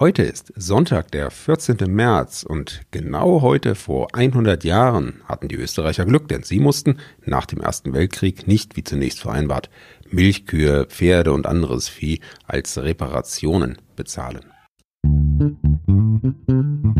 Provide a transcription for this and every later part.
Heute ist Sonntag, der 14. März und genau heute vor 100 Jahren hatten die Österreicher Glück, denn sie mussten nach dem Ersten Weltkrieg nicht, wie zunächst vereinbart, Milchkühe, Pferde und anderes Vieh als Reparationen bezahlen.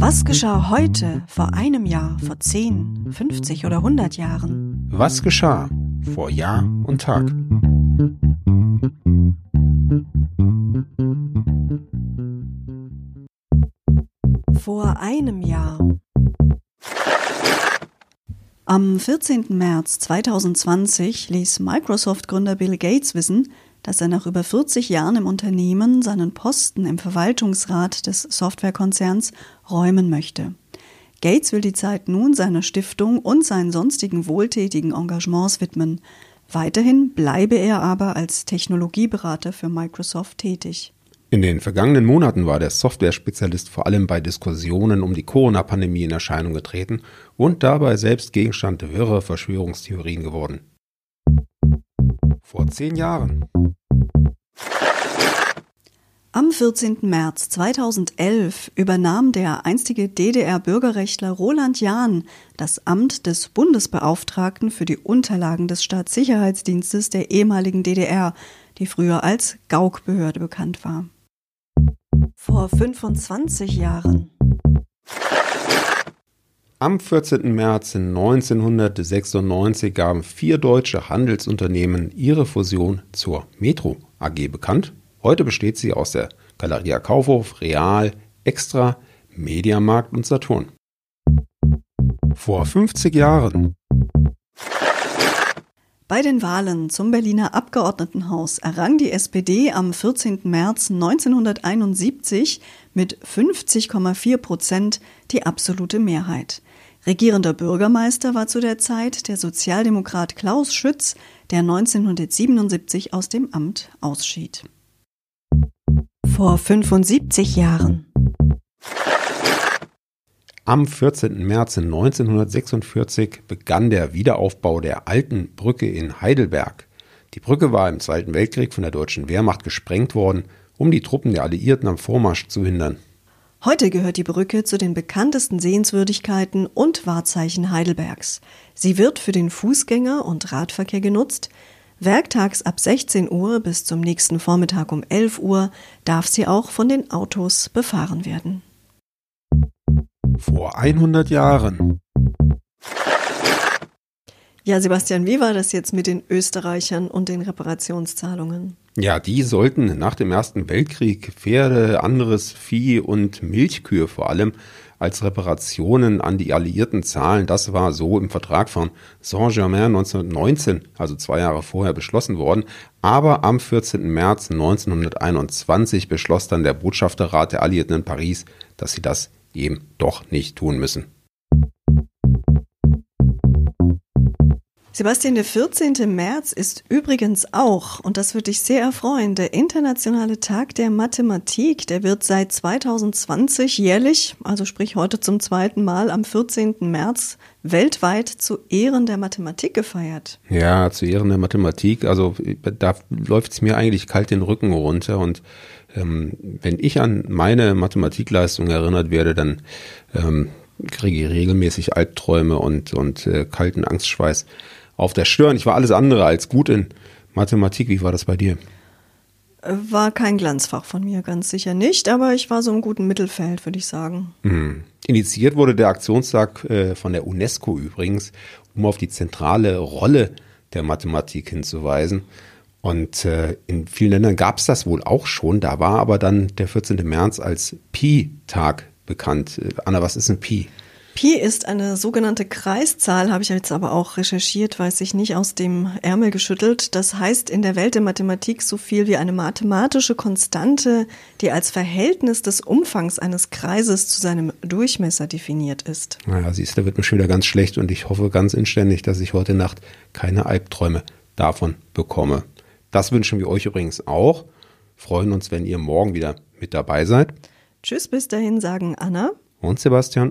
Was geschah heute, vor einem Jahr, vor 10, 50 oder 100 Jahren? Was geschah vor Jahr und Tag? Vor einem Jahr. Am 14. März 2020 ließ Microsoft-Gründer Bill Gates wissen, dass er nach über 40 Jahren im Unternehmen seinen Posten im Verwaltungsrat des Softwarekonzerns räumen möchte. Gates will die Zeit nun seiner Stiftung und seinen sonstigen wohltätigen Engagements widmen. Weiterhin bleibe er aber als Technologieberater für Microsoft tätig. In den vergangenen Monaten war der Software-Spezialist vor allem bei Diskussionen um die Corona-Pandemie in Erscheinung getreten und dabei selbst Gegenstand wirrer Verschwörungstheorien geworden. Vor zehn Jahren. Am 14. März 2011 übernahm der einstige DDR-Bürgerrechtler Roland Jahn das Amt des Bundesbeauftragten für die Unterlagen des Staatssicherheitsdienstes der ehemaligen DDR, die früher als Gauk-Behörde bekannt war. Vor 25 Jahren. Am 14. März 1996 gaben vier deutsche Handelsunternehmen ihre Fusion zur Metro AG bekannt. Heute besteht sie aus der Galeria Kaufhof, Real, Extra, Mediamarkt und Saturn. Vor 50 Jahren bei den Wahlen zum Berliner Abgeordnetenhaus errang die SPD am 14. März 1971 mit 50,4 Prozent die absolute Mehrheit. Regierender Bürgermeister war zu der Zeit der Sozialdemokrat Klaus Schütz, der 1977 aus dem Amt ausschied. Vor 75 Jahren. Am 14. März 1946 begann der Wiederaufbau der alten Brücke in Heidelberg. Die Brücke war im Zweiten Weltkrieg von der deutschen Wehrmacht gesprengt worden, um die Truppen der Alliierten am Vormarsch zu hindern. Heute gehört die Brücke zu den bekanntesten Sehenswürdigkeiten und Wahrzeichen Heidelbergs. Sie wird für den Fußgänger- und Radverkehr genutzt. Werktags ab 16 Uhr bis zum nächsten Vormittag um 11 Uhr darf sie auch von den Autos befahren werden. Vor 100 Jahren. Ja, Sebastian, wie war das jetzt mit den Österreichern und den Reparationszahlungen? Ja, die sollten nach dem Ersten Weltkrieg Pferde, anderes Vieh und Milchkühe vor allem als Reparationen an die Alliierten zahlen. Das war so im Vertrag von Saint-Germain 1919, also zwei Jahre vorher, beschlossen worden. Aber am 14. März 1921 beschloss dann der Botschafterrat der Alliierten in Paris, dass sie das eben doch nicht tun müssen. Sebastian, der 14. März ist übrigens auch, und das würde dich sehr erfreuen, der internationale Tag der Mathematik. Der wird seit 2020 jährlich, also sprich heute zum zweiten Mal am 14. März, weltweit zu Ehren der Mathematik gefeiert. Ja, zu Ehren der Mathematik. Also da läuft es mir eigentlich kalt den Rücken runter und ähm, wenn ich an meine Mathematikleistung erinnert werde, dann ähm, kriege ich regelmäßig Albträume und, und äh, kalten Angstschweiß auf der Stirn. Ich war alles andere als gut in Mathematik. Wie war das bei dir? War kein Glanzfach von mir, ganz sicher nicht, aber ich war so im guten Mittelfeld, würde ich sagen. Mhm. Initiiert wurde der Aktionstag äh, von der UNESCO übrigens, um auf die zentrale Rolle der Mathematik hinzuweisen. Und äh, in vielen Ländern gab es das wohl auch schon. Da war aber dann der 14. März als Pi-Tag bekannt. Äh, Anna, was ist ein Pi? Pi ist eine sogenannte Kreiszahl, habe ich jetzt aber auch recherchiert, weiß ich nicht aus dem Ärmel geschüttelt. Das heißt in der Welt der Mathematik so viel wie eine mathematische Konstante, die als Verhältnis des Umfangs eines Kreises zu seinem Durchmesser definiert ist. Naja, siehst du, da wird mir schon wieder ganz schlecht und ich hoffe ganz inständig, dass ich heute Nacht keine Albträume davon bekomme. Das wünschen wir euch übrigens auch. Freuen uns, wenn ihr morgen wieder mit dabei seid. Tschüss, bis dahin sagen Anna und Sebastian.